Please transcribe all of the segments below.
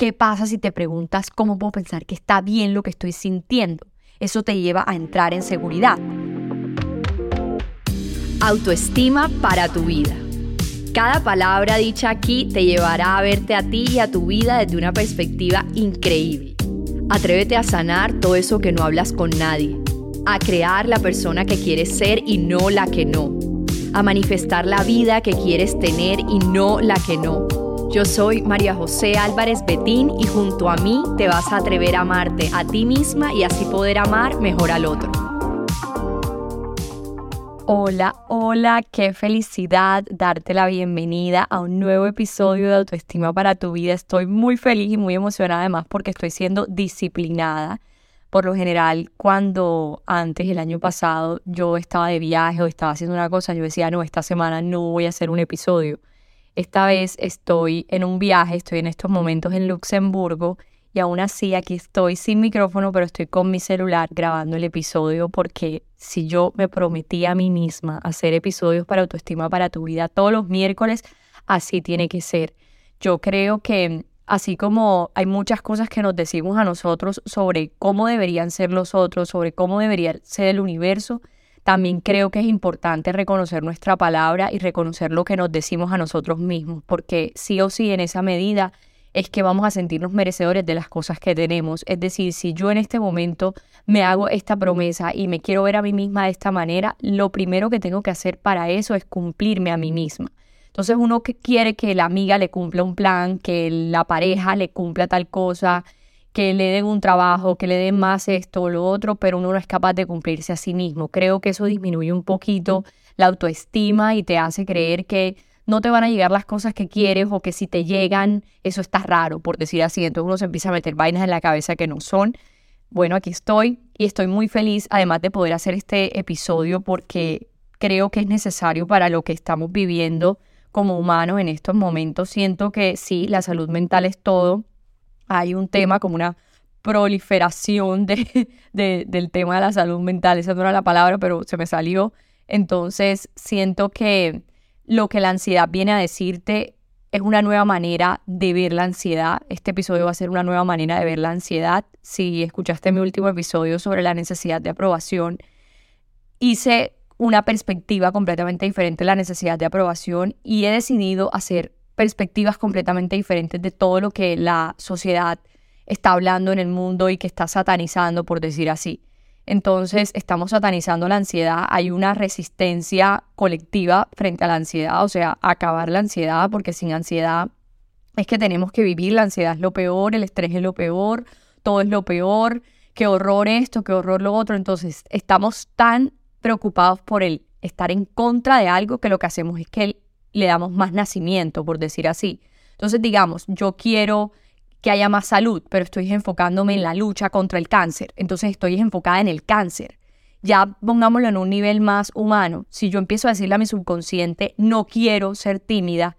¿Qué pasa si te preguntas cómo puedo pensar que está bien lo que estoy sintiendo? Eso te lleva a entrar en seguridad. Autoestima para tu vida. Cada palabra dicha aquí te llevará a verte a ti y a tu vida desde una perspectiva increíble. Atrévete a sanar todo eso que no hablas con nadie, a crear la persona que quieres ser y no la que no, a manifestar la vida que quieres tener y no la que no yo soy María José Álvarez Betín y junto a mí te vas a atrever a amarte a ti misma y así poder amar mejor al otro. Hola, hola, qué felicidad darte la bienvenida a un nuevo episodio de Autoestima para tu vida. Estoy muy feliz y muy emocionada además porque estoy siendo disciplinada. Por lo general, cuando antes, el año pasado, yo estaba de viaje o estaba haciendo una cosa, yo decía, no, esta semana no voy a hacer un episodio. Esta vez estoy en un viaje, estoy en estos momentos en Luxemburgo y aún así aquí estoy sin micrófono, pero estoy con mi celular grabando el episodio porque si yo me prometí a mí misma hacer episodios para autoestima para tu vida todos los miércoles, así tiene que ser. Yo creo que así como hay muchas cosas que nos decimos a nosotros sobre cómo deberían ser los otros, sobre cómo debería ser el universo, también creo que es importante reconocer nuestra palabra y reconocer lo que nos decimos a nosotros mismos, porque sí o sí en esa medida es que vamos a sentirnos merecedores de las cosas que tenemos. Es decir, si yo en este momento me hago esta promesa y me quiero ver a mí misma de esta manera, lo primero que tengo que hacer para eso es cumplirme a mí misma. Entonces uno que quiere que la amiga le cumpla un plan, que la pareja le cumpla tal cosa, que le den un trabajo, que le den más esto o lo otro, pero uno no es capaz de cumplirse a sí mismo. Creo que eso disminuye un poquito la autoestima y te hace creer que no te van a llegar las cosas que quieres o que si te llegan, eso está raro, por decir así. Entonces uno se empieza a meter vainas en la cabeza que no son. Bueno, aquí estoy y estoy muy feliz además de poder hacer este episodio porque creo que es necesario para lo que estamos viviendo como humanos en estos momentos. Siento que sí, la salud mental es todo hay un tema como una proliferación de, del tema de la salud mental. Esa no era la palabra, pero se me salió. Entonces, siento que lo que la ansiedad viene a decirte es una nueva manera de ver la ansiedad. Este episodio va a ser una nueva manera de ver la ansiedad. Si escuchaste mi último episodio sobre la necesidad de aprobación, hice una perspectiva completamente diferente de la necesidad de aprobación y he decidido hacer perspectivas completamente diferentes de todo lo que la sociedad está hablando en el mundo y que está satanizando, por decir así. Entonces, estamos satanizando la ansiedad, hay una resistencia colectiva frente a la ansiedad, o sea, acabar la ansiedad, porque sin ansiedad es que tenemos que vivir, la ansiedad es lo peor, el estrés es lo peor, todo es lo peor, qué horror esto, qué horror lo otro. Entonces, estamos tan preocupados por el estar en contra de algo que lo que hacemos es que le damos más nacimiento, por decir así. Entonces, digamos, yo quiero que haya más salud, pero estoy enfocándome en la lucha contra el cáncer. Entonces, estoy enfocada en el cáncer. Ya pongámoslo en un nivel más humano. Si yo empiezo a decirle a mi subconsciente, no quiero ser tímida,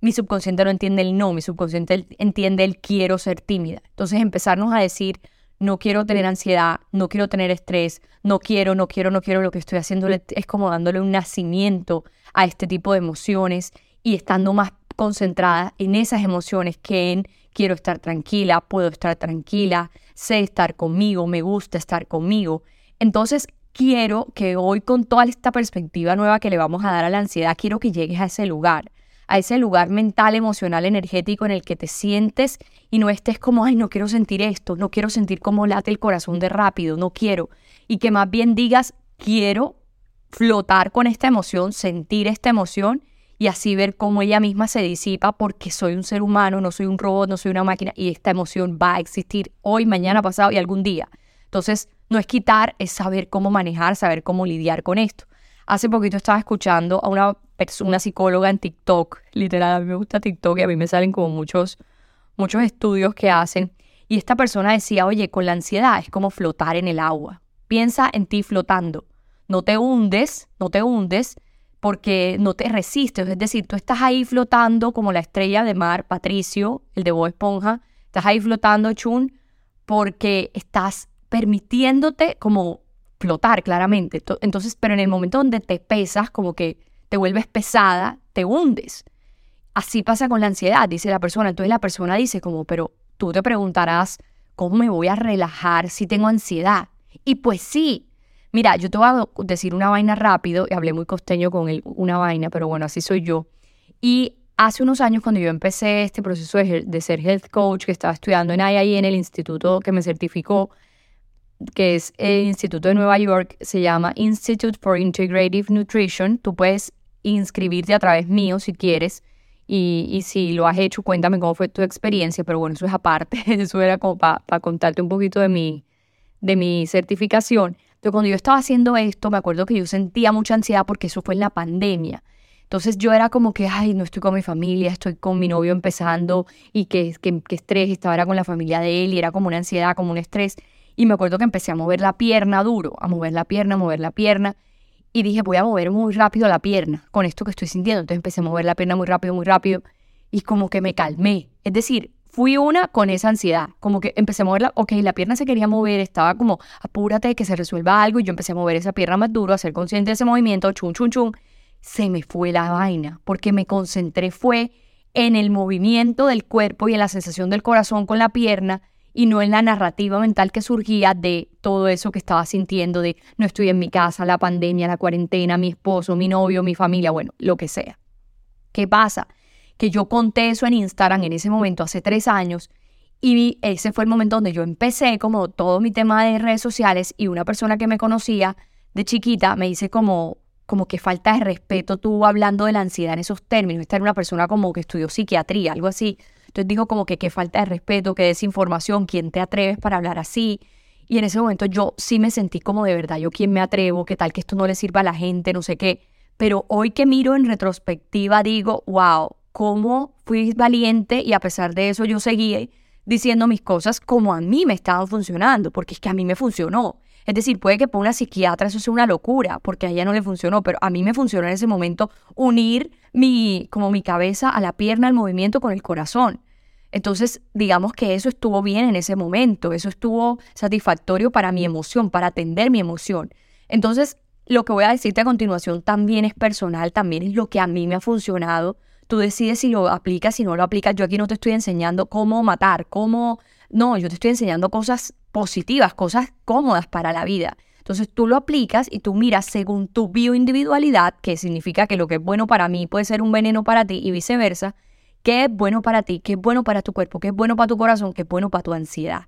mi subconsciente no entiende el no, mi subconsciente entiende el quiero ser tímida. Entonces, empezarnos a decir, no quiero tener ansiedad, no quiero tener estrés, no quiero, no quiero, no quiero, lo que estoy haciendo es como dándole un nacimiento a este tipo de emociones y estando más concentrada en esas emociones que en quiero estar tranquila, puedo estar tranquila, sé estar conmigo, me gusta estar conmigo. Entonces, quiero que hoy con toda esta perspectiva nueva que le vamos a dar a la ansiedad, quiero que llegues a ese lugar a ese lugar mental, emocional, energético en el que te sientes y no estés como, ay, no quiero sentir esto, no quiero sentir cómo late el corazón de rápido, no quiero. Y que más bien digas, quiero flotar con esta emoción, sentir esta emoción y así ver cómo ella misma se disipa porque soy un ser humano, no soy un robot, no soy una máquina y esta emoción va a existir hoy, mañana, pasado y algún día. Entonces, no es quitar, es saber cómo manejar, saber cómo lidiar con esto. Hace poquito estaba escuchando a una una psicóloga en TikTok, literal, a mí me gusta TikTok y a mí me salen como muchos, muchos estudios que hacen. Y esta persona decía, oye, con la ansiedad es como flotar en el agua. Piensa en ti flotando. No te hundes, no te hundes porque no te resistes. Es decir, tú estás ahí flotando como la estrella de mar, Patricio, el de Bob Esponja. Estás ahí flotando, Chun, porque estás permitiéndote como flotar claramente. Entonces, pero en el momento donde te pesas, como que te vuelves pesada, te hundes. Así pasa con la ansiedad, dice la persona. Entonces la persona dice como, pero tú te preguntarás, ¿cómo me voy a relajar si tengo ansiedad? Y pues sí, mira, yo te voy a decir una vaina rápido, y hablé muy costeño con él, una vaina, pero bueno, así soy yo. Y hace unos años cuando yo empecé este proceso de, ser health coach, que estaba estudiando en IAI, en el instituto que me certificó, que es el Instituto de Nueva York, se llama Institute for Integrative Nutrition. Tú puedes inscribirte a través mío si quieres. Y, y si lo has hecho, cuéntame cómo fue tu experiencia, pero bueno, eso es aparte, eso era como para contarte un poquito de mi, de mi certificación. Entonces, cuando yo estaba haciendo esto, me acuerdo que yo sentía mucha ansiedad porque eso fue en la pandemia. Entonces yo era como que, ay, no estoy con mi familia, estoy con mi novio empezando y que, que, que estrés, estaba era con la familia de él y era como una ansiedad, como un estrés. Y me acuerdo que empecé a mover la pierna duro, a mover la pierna, a mover la pierna. Y dije, voy a mover muy rápido la pierna con esto que estoy sintiendo. Entonces empecé a mover la pierna muy rápido, muy rápido. Y como que me calmé. Es decir, fui una con esa ansiedad. Como que empecé a moverla, ok, la pierna se quería mover, estaba como, apúrate que se resuelva algo. Y yo empecé a mover esa pierna más duro, a ser consciente de ese movimiento, chun, chun, chun se me fue la vaina, porque me concentré fue en el movimiento del cuerpo y en la sensación del corazón con la pierna y no en la narrativa mental que surgía de todo eso que estaba sintiendo de no estoy en mi casa, la pandemia, la cuarentena, mi esposo, mi novio, mi familia, bueno, lo que sea. ¿Qué pasa? Que yo conté eso en Instagram en ese momento, hace tres años, y ese fue el momento donde yo empecé como todo mi tema de redes sociales y una persona que me conocía de chiquita me dice como, como que falta de respeto tú hablando de la ansiedad en esos términos. Esta era una persona como que estudió psiquiatría, algo así. Entonces dijo como que qué falta de respeto, qué desinformación, quién te atreves para hablar así. Y en ese momento yo sí me sentí como de verdad, yo quién me atrevo, qué tal que esto no le sirva a la gente, no sé qué. Pero hoy que miro en retrospectiva digo, wow, cómo fui valiente y a pesar de eso yo seguí diciendo mis cosas como a mí me estaban funcionando, porque es que a mí me funcionó. Es decir, puede que para una psiquiatra eso sea una locura, porque a ella no le funcionó, pero a mí me funcionó en ese momento unir mi, como mi cabeza a la pierna, al movimiento con el corazón. Entonces, digamos que eso estuvo bien en ese momento, eso estuvo satisfactorio para mi emoción, para atender mi emoción. Entonces, lo que voy a decirte a continuación también es personal, también es lo que a mí me ha funcionado. Tú decides si lo aplicas, si no lo aplicas. Yo aquí no te estoy enseñando cómo matar, cómo... No, yo te estoy enseñando cosas positivas, cosas cómodas para la vida. Entonces tú lo aplicas y tú miras según tu bioindividualidad, que significa que lo que es bueno para mí puede ser un veneno para ti y viceversa, qué es bueno para ti, qué es bueno para tu cuerpo, qué es bueno para tu corazón, qué es bueno para tu ansiedad.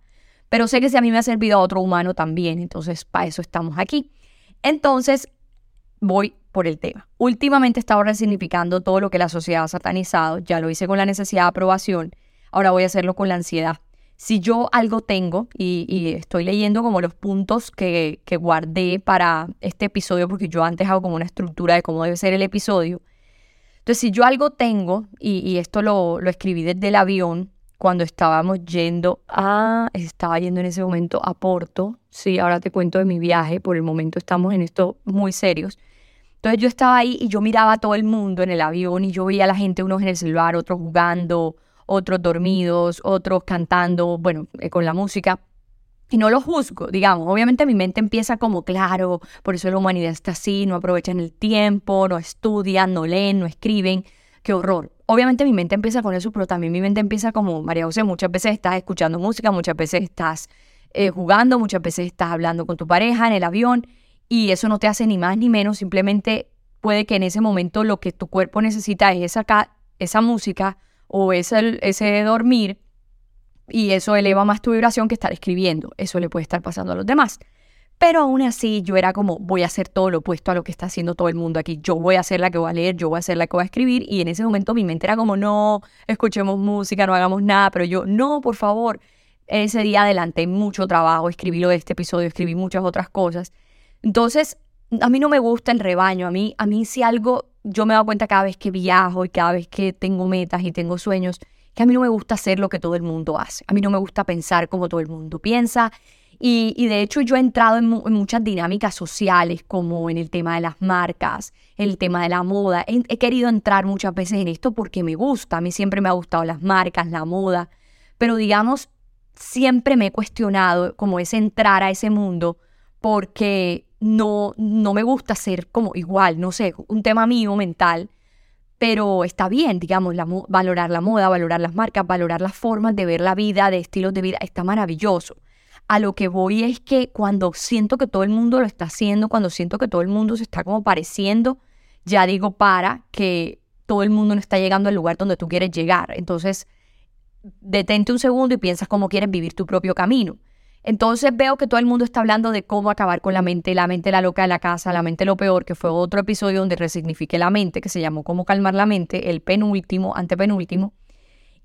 Pero sé que si a mí me ha servido a otro humano también, entonces para eso estamos aquí. Entonces voy por el tema. Últimamente he estado resignificando todo lo que la sociedad ha satanizado, ya lo hice con la necesidad de aprobación, ahora voy a hacerlo con la ansiedad si yo algo tengo, y, estoy leyendo como los puntos que, guardé para este episodio, porque yo antes hago como una estructura de cómo debe ser el episodio. Entonces, si yo algo tengo, y, esto lo, lo, escribí desde el avión, cuando estábamos yendo a, estaba yendo en ese momento a Porto, sí, ahora te cuento de mi viaje, por el momento estamos en esto muy serios. Entonces yo estaba ahí y yo miraba a todo el mundo en el avión y yo veía a la gente, unos en el celular, otros jugando, otros dormidos, otros cantando, bueno, eh, con la música. Y no lo juzgo, digamos. Obviamente mi mente empieza como, claro, por eso la humanidad está así, no aprovechan el tiempo, no estudian, no leen, no escriben. Qué horror. Obviamente mi mente empieza con eso, pero también mi mente empieza como, María José, muchas veces estás escuchando música, muchas veces estás eh, jugando, muchas veces estás hablando con tu pareja en el avión y eso no te hace ni más ni menos, simplemente puede que en ese momento lo que tu cuerpo necesita es esa, esa música o ese, ese dormir y eso eleva más tu vibración que estar escribiendo. Eso le puede estar pasando a los demás. Pero aún así yo era como, voy a hacer todo lo opuesto a lo que está haciendo todo el mundo aquí. Yo voy a ser la que voy a leer, yo voy a ser la que voy a escribir. Y en ese momento mi mente era como, no, escuchemos música, no hagamos nada. Pero yo, no, por favor. Ese día adelanté mucho trabajo, escribí lo de este episodio, escribí muchas otras cosas. Entonces, a mí no me gusta el rebaño. A mí, a mí si algo yo me he dado cuenta cada vez que viajo y cada vez que tengo metas y tengo sueños, que a mí no me gusta hacer lo que todo el mundo hace. A mí no me gusta pensar como todo el mundo piensa. Y, de hecho yo he entrado en, muchas dinámicas sociales, como en el tema de las marcas, el tema de la moda. He, querido entrar muchas veces en esto porque me gusta. A mí siempre me ha gustado las marcas, la moda. Pero digamos, siempre me he cuestionado como es entrar a ese mundo porque no, no me gusta ser como igual, no sé, un tema mío mental. pero está bien, digamos, valorar la moda, valorar las marcas, valorar las formas de ver la vida, de estilos de vida, está maravilloso. A lo que voy es que cuando siento que todo el mundo lo está haciendo, cuando siento que todo el mundo se está como pareciendo, ya digo para que todo el mundo no está llegando al lugar donde tú quieres llegar. Entonces, detente un segundo y piensas cómo quieres vivir tu propio camino. Entonces veo que todo el mundo está hablando de cómo acabar con la mente, la mente la loca de la casa, la mente lo peor, que fue otro episodio donde resignifique la mente, que se llamó Cómo calmar la mente, el penúltimo, antepenúltimo.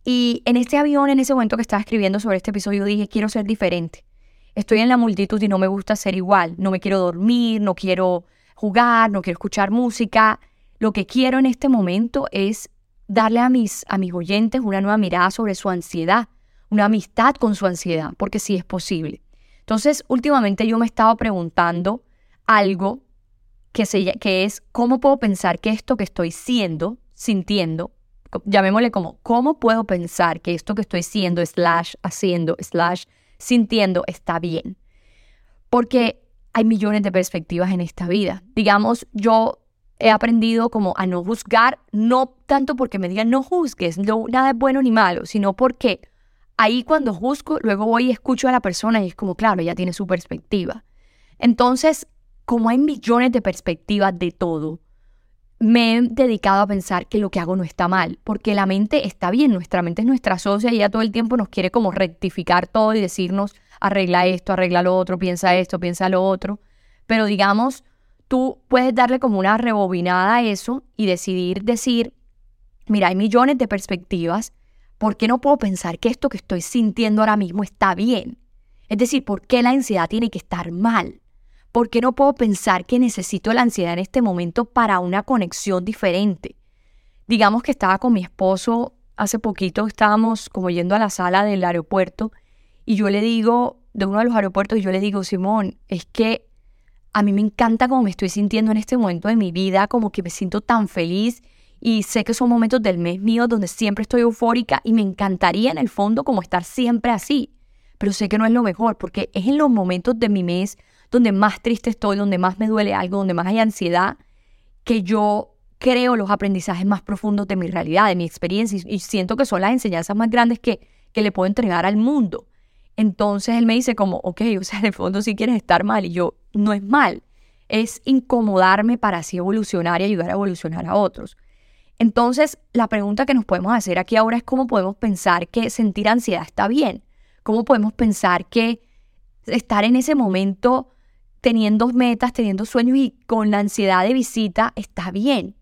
Y en este avión, en ese momento que estaba escribiendo sobre este episodio, dije, quiero ser diferente. Estoy en la multitud y no me gusta ser igual. No me quiero dormir, no quiero jugar, no quiero escuchar música. Lo que quiero en este momento es darle a mis, a mis oyentes una nueva mirada sobre su ansiedad, una amistad con su ansiedad, porque sí es posible. Entonces, últimamente yo me he estado preguntando algo que, se, que es cómo puedo pensar que esto que estoy siendo, sintiendo, llamémosle como, ¿cómo puedo pensar que esto que estoy siendo, slash, haciendo, slash, sintiendo, está bien? Porque hay millones de perspectivas en esta vida. Digamos, yo he aprendido como a no juzgar, no tanto porque me digan no juzgues, no, nada es bueno ni malo, sino porque ahí cuando juzgo, luego voy y escucho a la persona y es como, claro, ella tiene su perspectiva. Entonces, como hay millones de perspectivas de todo, me he dedicado a pensar que lo que hago no está mal, porque la mente está bien, nuestra mente es nuestra socia y ella todo el tiempo nos quiere como rectificar todo y decirnos, arregla esto, arregla lo otro, piensa esto, piensa lo otro. Pero digamos, tú puedes darle como una rebobinada a eso y decidir decir, mira, hay millones de perspectivas, ¿por qué no puedo pensar que esto que estoy sintiendo ahora mismo está bien? Es decir, ¿por qué la ansiedad tiene que estar mal? ¿Por qué no puedo pensar que necesito la ansiedad en este momento para una conexión diferente? Digamos que estaba con mi esposo, hace poquito estábamos como yendo a la sala del aeropuerto y yo le digo, de uno de los aeropuertos, y yo le digo, Simón, es que a mí me encanta cómo me estoy sintiendo en este momento de mi vida, como que me siento tan feliz y sé que son momentos del mes mío donde siempre estoy eufórica y me encantaría en el fondo como estar siempre así, pero sé que no es lo mejor porque es en los momentos de mi mes donde más triste estoy, donde más me duele algo, donde más hay ansiedad, que yo creo los aprendizajes más profundos de mi realidad, de mi experiencia y siento que son las enseñanzas más grandes que, que le puedo entregar al mundo. Entonces él me dice como, ok, o sea, en el fondo sí quieres estar mal y yo, no es mal, es incomodarme para así evolucionar y ayudar a evolucionar a otros. Entonces, la pregunta que nos podemos hacer aquí ahora es cómo podemos pensar que sentir ansiedad está bien, cómo podemos pensar que estar en ese momento teniendo metas, teniendo sueños y con la ansiedad de visita está bien,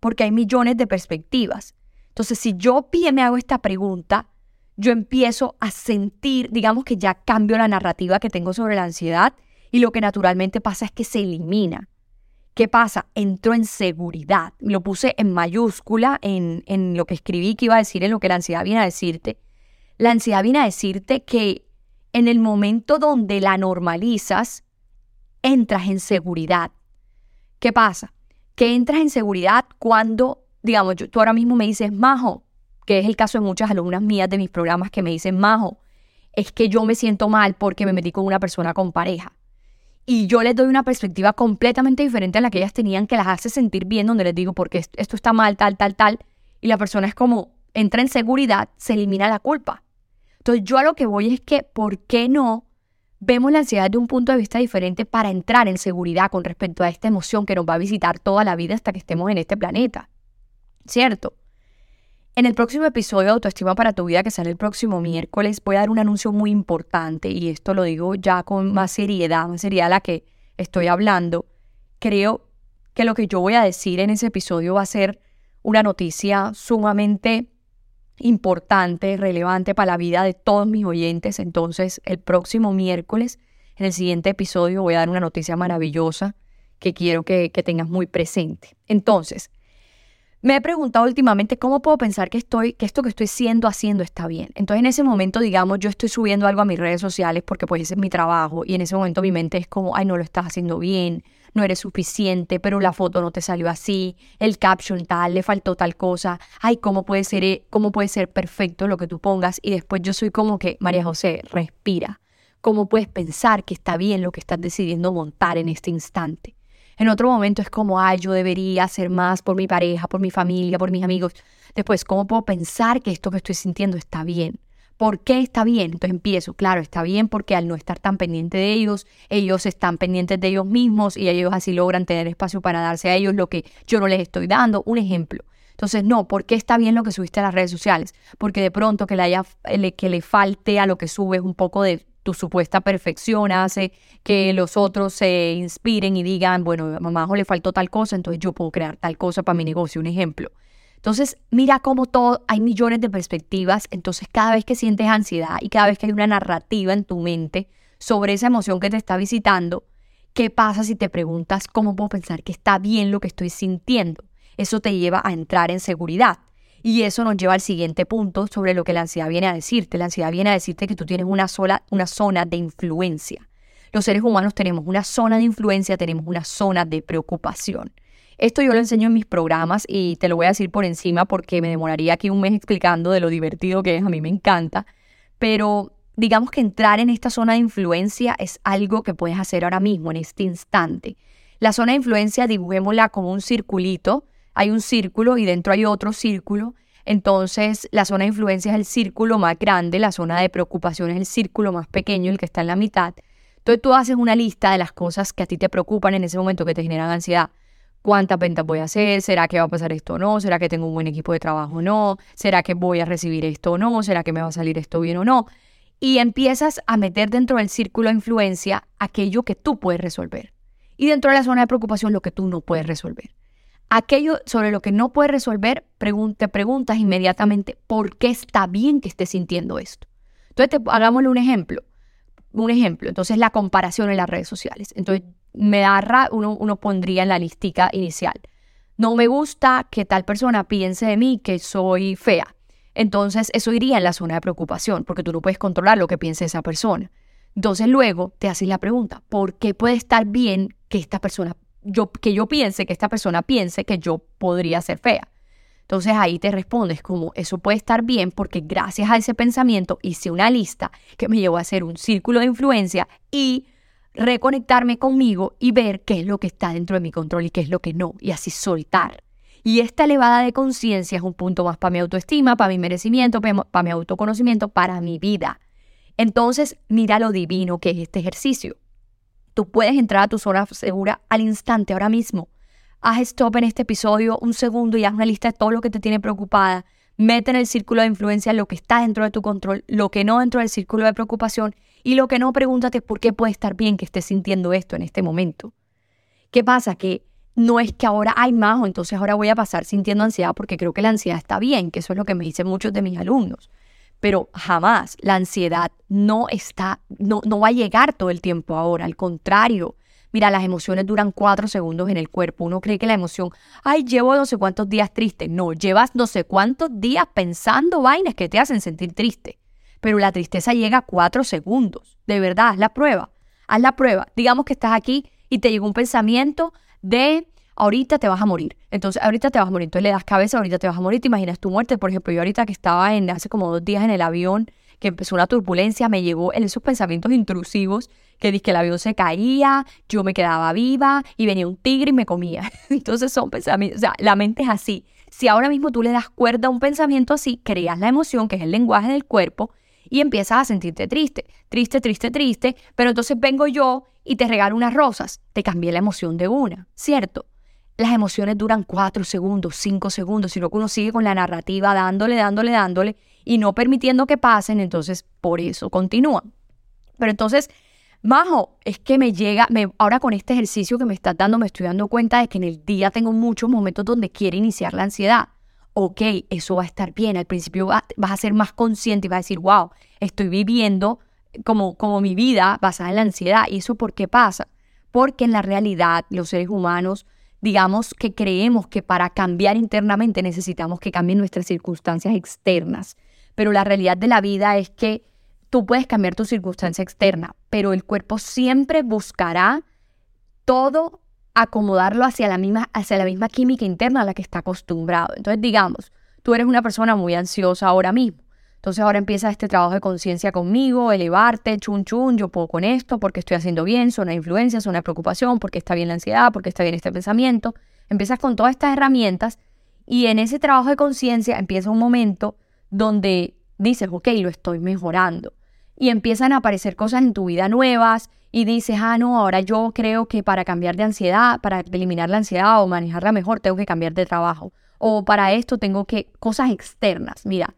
porque hay millones de perspectivas. Entonces, si yo me hago esta pregunta, yo empiezo a sentir, digamos que ya cambio la narrativa que tengo sobre la ansiedad y lo que naturalmente pasa es que se elimina. ¿Qué pasa? Entro en seguridad. Lo puse en mayúscula en, en lo que escribí que iba a decir en lo que la ansiedad viene a decirte. La ansiedad viene a decirte que en el momento donde la normalizas, entras en seguridad. ¿Qué pasa? Que entras en seguridad cuando, digamos, tú ahora mismo me dices, Majo, que es el caso de muchas alumnas mías de mis programas que me dicen, Majo, es que yo me siento mal porque me metí con una persona con pareja. Y yo les doy una perspectiva completamente diferente a la que ellas tenían, que las hace sentir bien, donde les digo, porque esto está mal, tal, tal, tal. Y la persona es como, entra en seguridad, se elimina la culpa. Entonces yo a lo que voy es que, ¿por qué no vemos la ansiedad de un punto de vista diferente para entrar en seguridad con respecto a esta emoción que nos va a visitar toda la vida hasta que estemos en este planeta? ¿Cierto? En el próximo episodio de Autoestima para tu vida, que sale el próximo miércoles, voy a dar un anuncio muy importante y esto lo digo ya con más seriedad, más seriedad a la que estoy hablando. Creo que lo que yo voy a decir en ese episodio va a ser una noticia sumamente importante, relevante para la vida de todos mis oyentes. Entonces, el próximo miércoles, en el siguiente episodio, voy a dar una noticia maravillosa que quiero que, que tengas muy presente. Entonces, me he preguntado últimamente cómo puedo pensar que estoy, que esto que estoy siendo, haciendo está bien. Entonces en ese momento, digamos, yo estoy subiendo algo a mis redes sociales porque pues ese es mi trabajo y en ese momento mi mente es como, ay, no lo estás haciendo bien, no eres suficiente, pero la foto no te salió así, el caption tal, le faltó tal cosa, ay, cómo puede ser, eh, cómo puede ser perfecto lo que tú pongas y después yo soy como que, María José, respira. ¿Cómo puedes pensar que está bien lo que estás decidiendo montar en este instante? En otro momento es como, ay, yo debería hacer más por mi pareja, por mi familia, por mis amigos. Después, ¿cómo puedo pensar que esto que estoy sintiendo está bien? ¿Por qué está bien? Entonces empiezo, claro, está bien porque al no estar tan pendiente de ellos, ellos están pendientes de ellos mismos y ellos así logran tener espacio para darse a ellos lo que yo no les estoy dando. Un ejemplo. Entonces, no, ¿por qué está bien lo que subiste a las redes sociales? Porque de pronto que le, haya, que le falte a lo que subes un poco de tu supuesta perfección hace que los otros se inspiren y digan, bueno, a mamá le faltó tal cosa, entonces yo puedo crear tal cosa para mi negocio, un ejemplo. Entonces, mira cómo todo, hay millones de perspectivas, entonces cada vez que sientes ansiedad y cada vez que hay una narrativa en tu mente sobre esa emoción que te está visitando, ¿qué pasa si te preguntas cómo puedo pensar que está bien lo que estoy sintiendo? Eso te lleva a entrar en seguridad. Y eso nos lleva al siguiente punto sobre lo que la ansiedad viene a decirte. La ansiedad viene a decirte que tú tienes una, sola, una zona de influencia. Los seres humanos tenemos una zona de influencia, tenemos una zona de preocupación. Esto yo lo enseño en mis programas y te lo voy a decir por encima porque me demoraría aquí un mes explicando de lo divertido que es, a mí me encanta, pero digamos que entrar en esta zona de influencia es algo que puedes hacer ahora mismo, en este instante. La zona de influencia dibujémosla como un circulito, hay un círculo y dentro hay otro círculo, entonces la zona de influencia es el círculo más grande, la zona de preocupación es el círculo más pequeño, el que está en la mitad. Entonces tú haces una lista de las cosas que a ti te preocupan en ese momento que te generan ansiedad cuántas ventas voy a hacer, será que va a pasar esto o no, será que tengo un buen equipo de trabajo o no, será que voy a recibir esto o no, será que me va a salir esto bien o no. Y empiezas a meter dentro del círculo de influencia aquello que tú puedes resolver. Y dentro de la zona de preocupación lo que tú no puedes resolver. Aquello sobre lo que no puedes resolver, te preguntas inmediatamente por qué está bien que estés sintiendo esto. Entonces, hagámosle un ejemplo. Un ejemplo, entonces la comparación en las redes sociales. Entonces, me da uno, uno pondría en la listica inicial. No me gusta que tal persona piense de mí que soy fea. Entonces eso iría en la zona de preocupación, porque tú no puedes controlar lo que piense esa persona. Entonces luego te haces la pregunta, ¿por qué puede estar bien que esta persona, que yo piense, que esta persona piense que yo podría ser fea? Entonces ahí te respondes como eso puede estar bien porque gracias a ese pensamiento hice una lista que me llevó a hacer un círculo de influencia y reconectarme conmigo y ver qué es lo que está dentro de mi control y qué es lo que no, y así soltar. Y esta elevada de conciencia es un punto más para mi autoestima, para mi merecimiento, para mi autoconocimiento, para mi vida. Entonces, mira lo divino que es este ejercicio. Tú puedes entrar a tu zona segura al instante, ahora mismo. Haz stop en este episodio un segundo y haz una lista de todo lo que te tiene preocupada. Mete en el círculo de influencia lo que está dentro de tu control, lo que no dentro del círculo de preocupación y lo que no, pregúntate por qué puede estar bien que estés sintiendo esto en este momento. ¿Qué pasa? Que no es que ahora hay más o entonces ahora voy a pasar sintiendo ansiedad porque creo que la ansiedad está bien, que eso es lo que me dicen muchos de mis alumnos. Pero jamás la ansiedad no está, no, no va a llegar todo el tiempo ahora, al contrario. Mira, las emociones duran cuatro segundos en el cuerpo. Uno cree que la emoción, ay, llevo no sé cuántos días triste. No, llevas no sé cuántos días pensando vainas que te hacen sentir triste pero la tristeza llega a cuatro segundos. De verdad, haz la prueba. Haz la prueba. Digamos que estás aquí y te llegó un pensamiento de ahorita te vas a morir. Entonces, ahorita te vas a morir. Entonces le das cabeza, ahorita te vas a morir, te imaginas tu muerte. Por ejemplo, yo ahorita que estaba en, hace como dos días en el avión, que empezó una turbulencia, me llegó en esos pensamientos intrusivos que dije que el avión se caía, yo me quedaba viva y venía un tigre y me comía. Entonces son pensamientos, o sea, la mente es así. Si ahora mismo tú le das cuerda a un pensamiento así, creas la emoción, que es el lenguaje del cuerpo, y empiezas a sentirte triste, triste, triste, triste, pero entonces vengo yo y te regalo unas rosas, te cambié la emoción de una, ¿cierto? Las emociones duran cuatro segundos, cinco segundos, sino que uno sigue con la narrativa dándole, dándole, dándole y no permitiendo que pasen, entonces por eso continúan. Pero entonces, Majo, es que me llega, me, ahora con este ejercicio que me estás dando, me estoy dando cuenta de que en el día tengo muchos momentos donde quiere iniciar la ansiedad ok, eso va a estar bien. Al principio vas a ser más consciente y vas a decir, wow, estoy viviendo como, como mi vida basada en la ansiedad. ¿Y eso por qué pasa? Porque en la realidad los seres humanos, digamos que creemos que para cambiar internamente necesitamos que cambien nuestras circunstancias externas. Pero la realidad de la vida es que tú puedes cambiar tu circunstancia externa, pero el cuerpo siempre buscará todo acomodarlo hacia la misma, hacia la misma química interna a la que está acostumbrado. Entonces, digamos, tú eres una persona muy ansiosa ahora mismo. Entonces ahora empieza este trabajo de conciencia conmigo, elevarte, chun chun, yo puedo con esto, porque estoy haciendo bien, son una influencia, son una preocupación, porque está bien la ansiedad, porque está bien este pensamiento. Empiezas con todas estas herramientas y en ese trabajo de conciencia empieza un momento donde dices, ok, lo estoy mejorando. Y empiezan a aparecer cosas en tu vida nuevas y dices, ah, no, ahora yo creo que para cambiar de ansiedad, para eliminar la ansiedad o manejarla mejor, tengo que cambiar de trabajo. O para esto tengo que, cosas externas. Mira,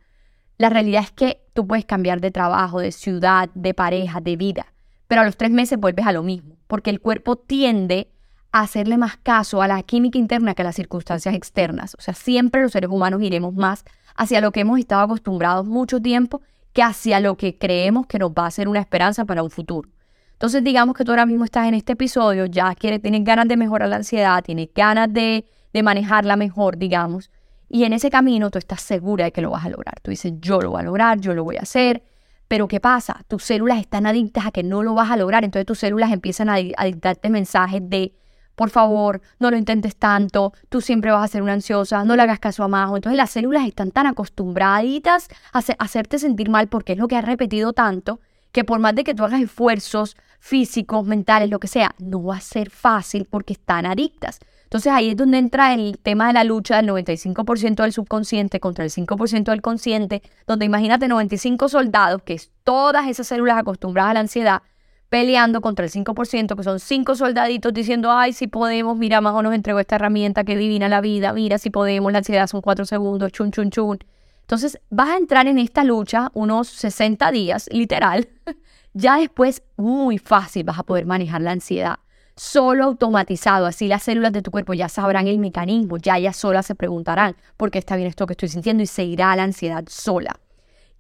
la realidad es que tú puedes cambiar de trabajo, de ciudad, de pareja, de vida, pero a los tres meses vuelves a lo mismo, porque el cuerpo tiende a hacerle más caso a la química interna que a las circunstancias externas. O sea, siempre los seres humanos iremos más hacia lo que hemos estado acostumbrados mucho tiempo que hacia lo que creemos que nos va a ser una esperanza para un futuro. Entonces, digamos que tú ahora mismo estás en este episodio, ya quieres, tienes ganas de mejorar la ansiedad, tienes ganas de, de manejarla mejor, digamos, y en ese camino tú estás segura de que lo vas a lograr. Tú dices, yo lo voy a lograr, yo lo voy a hacer. Pero ¿qué pasa? Tus células están adictas a que no lo vas a lograr. Entonces tus células empiezan a, dictarte mensajes de, por favor, no lo intentes tanto, tú siempre vas a ser una ansiosa, no le hagas caso a Majo. Entonces las células están tan acostumbraditas a, a hacerte sentir mal porque es lo que has repetido tanto, que por más de que tú hagas esfuerzos físicos, mentales, lo que sea, no va a ser fácil porque están adictas. Entonces ahí es donde entra el tema de la lucha del 95% del subconsciente contra el 5% del consciente, donde imagínate 95 soldados, que es todas esas células acostumbradas a la ansiedad, peleando contra el 5%, que son 5 soldaditos diciendo, ay, si podemos, mira, Majo nos entregó esta herramienta que divina la vida, mira, si podemos, la ansiedad son 4 segundos, chun, chun, chun. Entonces vas a entrar en esta lucha unos 60 días, literal. ya después, muy fácil vas a poder manejar la ansiedad solo automatizado. Así las células de tu cuerpo ya sabrán el mecanismo, ya ellas solas se preguntarán por qué está bien esto que estoy sintiendo y se irá la ansiedad sola.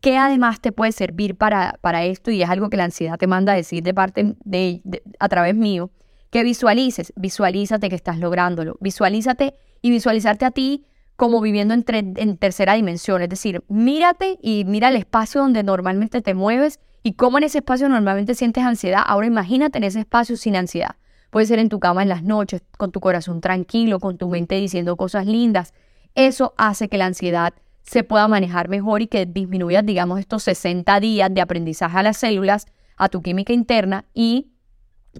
¿Qué además te puede servir para, para esto? Y es algo que la ansiedad te manda a decir de parte de, a través mío, que visualices, visualízate que estás lográndolo, visualízate y visualizarte a ti como viviendo en, en tercera dimensión, es decir, mírate y mira el espacio donde normalmente te mueves y cómo en ese espacio normalmente sientes ansiedad. Ahora imagínate en ese espacio sin ansiedad. Puede ser en tu cama en las noches, con tu corazón tranquilo, con tu mente diciendo cosas lindas. Eso hace que la ansiedad se pueda manejar mejor y que disminuya, digamos, estos 60 días de aprendizaje a las células, a tu química interna y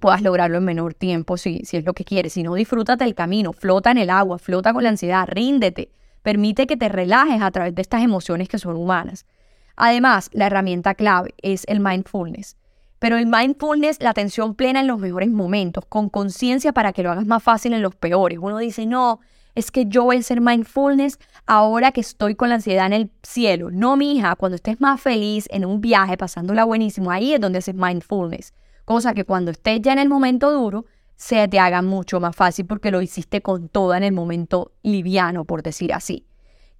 puedas lograrlo en menor tiempo si, si es lo que quieres. Si no, disfrútate el camino, flota en el agua, flota con la ansiedad, ríndete, permite que te relajes a través de estas emociones que son humanas. Además, la herramienta clave es el mindfulness. Pero el mindfulness, la atención plena en los mejores momentos, con conciencia para que lo hagas más fácil en los peores. Uno dice, no, es que yo voy a hacer mindfulness ahora que estoy con la ansiedad en el cielo. No, mi hija, cuando estés más feliz en un viaje, pasándola buenísimo, ahí es donde haces mindfulness. Cosa que cuando estés ya en el momento duro, se te haga mucho más fácil porque lo hiciste con todo en el momento liviano, por decir así.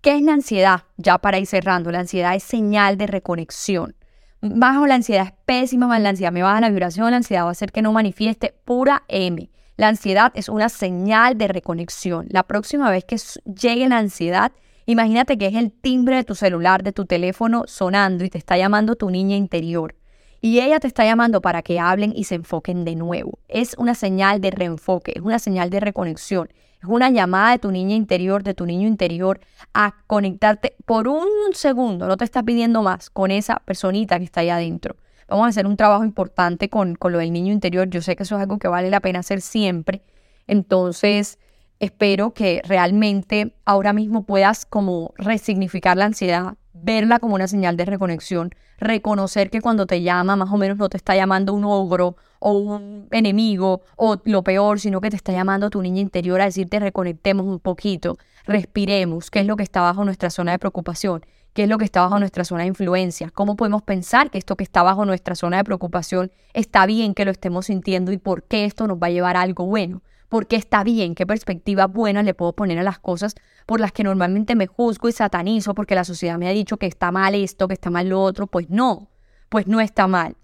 ¿Qué es la ansiedad? Ya para ir cerrando, la ansiedad es señal de reconexión. Bajo la ansiedad es pésima, la ansiedad me baja la vibración, la ansiedad va a hacer que no manifieste pura M. La ansiedad es una señal de reconexión. La próxima vez que llegue la ansiedad, imagínate que es el timbre de tu celular, de tu teléfono sonando y te está llamando tu niña interior. Y ella te está llamando para que hablen y se enfoquen de nuevo. Es una señal de reenfoque, es una señal de reconexión. Es una llamada de tu niña interior, de tu niño interior, a conectarte por un segundo, no te está pidiendo más, con esa personita que está ahí adentro. Vamos a hacer un trabajo importante con, con lo del niño interior. Yo sé que eso es algo que vale la pena hacer siempre. Entonces, espero que realmente ahora mismo puedas como resignificar la ansiedad, verla como una señal de reconexión, reconocer que cuando te llama más o menos no te está llamando un ogro o un enemigo o lo peor, sino que te está llamando tu niña interior a decirte reconectemos un poquito, respiremos, qué es lo que está bajo nuestra zona de preocupación, qué es lo que está bajo nuestra zona de influencia, cómo podemos pensar que esto que está bajo nuestra zona de preocupación está bien que lo estemos sintiendo y por qué esto nos va a llevar a algo bueno por qué está bien, qué perspectiva buena le puedo poner a las cosas por las que normalmente me juzgo y satanizo porque la sociedad me ha dicho que está mal esto, que está mal lo otro, pues no, pues no está mal.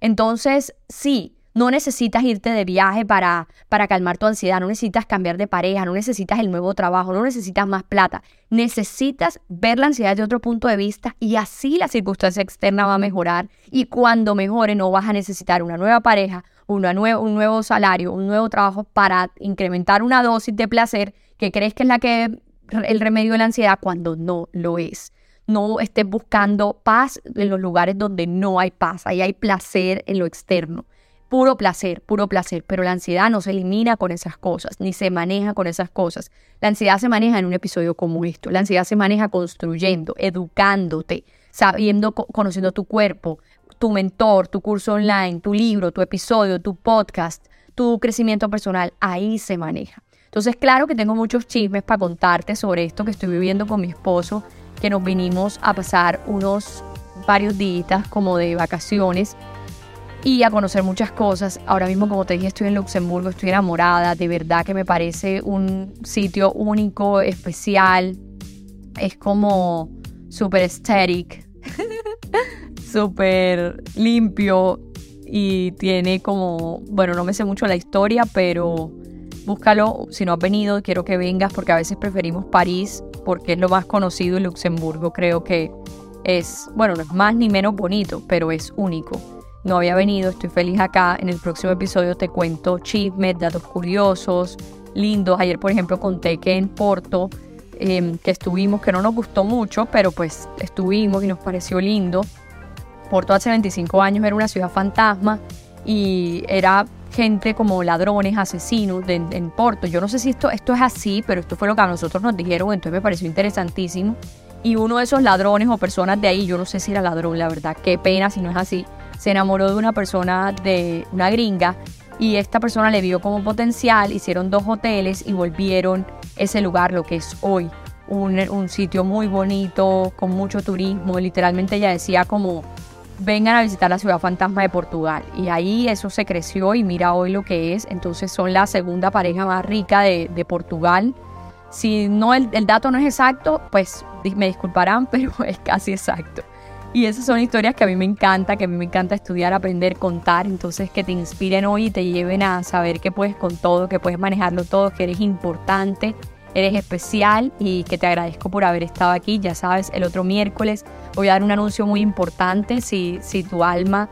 Entonces, sí, no necesitas irte de viaje para, para calmar tu ansiedad, no necesitas cambiar de pareja, no necesitas el nuevo trabajo, no necesitas más plata. Necesitas ver la ansiedad de otro punto de vista y así la circunstancia externa va a mejorar y cuando mejore no vas a necesitar una nueva pareja, una un nuevo salario, un nuevo trabajo para incrementar una dosis de placer que crees que es la que el remedio de la ansiedad cuando no lo es. no estés buscando paz en los lugares donde no hay paz, ahí hay placer en lo externo. Puro placer, puro placer, pero la ansiedad no se elimina con esas cosas, ni se maneja con esas cosas. La ansiedad se maneja en un episodio como esto, la ansiedad se maneja construyendo, educándote, sabiendo, conociendo tu cuerpo, tu mentor, tu curso online, tu libro, tu episodio, tu podcast, tu crecimiento personal, ahí se maneja. Entonces, claro que tengo muchos chismes para contarte sobre esto que estoy viviendo con mi esposo, que nos vinimos a pasar unos varios días como de vacaciones y a conocer muchas cosas. Ahora mismo, como te dije, estoy en Luxemburgo, estoy enamorada, de verdad que me parece un sitio único, especial. Es como súper estético, súper limpio y tiene como, bueno, no me sé mucho la historia, pero búscalo si no has venido, quiero que vengas porque a veces preferimos París porque es lo más conocido y Luxemburgo creo que es, bueno, no es más ni menos bonito, pero es único. No había venido, estoy feliz acá. En el próximo episodio te cuento chismes, datos curiosos, lindos. Ayer, por ejemplo, conté que en Porto Em, que estuvimos, que no nos gustó mucho, pero pues estuvimos y nos pareció lindo. Porto hace 25 años era una ciudad fantasma y era gente como ladrones, asesinos en Porto. Yo no sé si esto, esto es así, pero esto fue lo que a nosotros nos dijeron, entonces me pareció interesantísimo. Y uno de esos ladrones o personas de ahí, yo no sé si era ladrón, la verdad, qué pena si no es así, se enamoró de una persona, de una gringa, y esta persona le vio como potencial, hicieron dos hoteles y volvieron ese lugar lo que es hoy. Un, sitio muy bonito, con mucho turismo. Literalmente ella decía como, vengan a visitar la ciudad fantasma de Portugal. Y ahí eso se creció y mira hoy lo que es. Entonces son la segunda pareja más rica de, Portugal. Si no el, el, dato no es exacto, pues me disculparán, pero es casi exacto. Y esas son historias que a mí me encanta, que a mí me encanta estudiar, aprender, contar. Entonces que te inspiren hoy y te lleven a saber que puedes con todo, que puedes manejarlo todo, que eres importante, eres especial y que te agradezco por haber estado aquí. Ya sabes, el otro miércoles voy a dar un anuncio muy importante si, si tu alma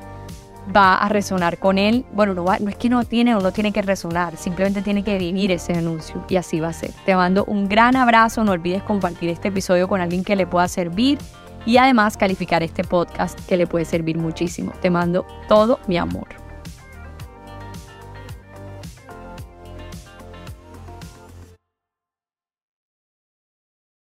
va a resonar con él. Bueno, no, no es que no tiene o no tiene que resonar, simplemente tiene que vivir ese anuncio y así va a ser. Te mando un gran abrazo, no olvides compartir este episodio con alguien que le pueda servir y además calificar este podcast que le puede servir muchísimo. Te mando todo mi amor.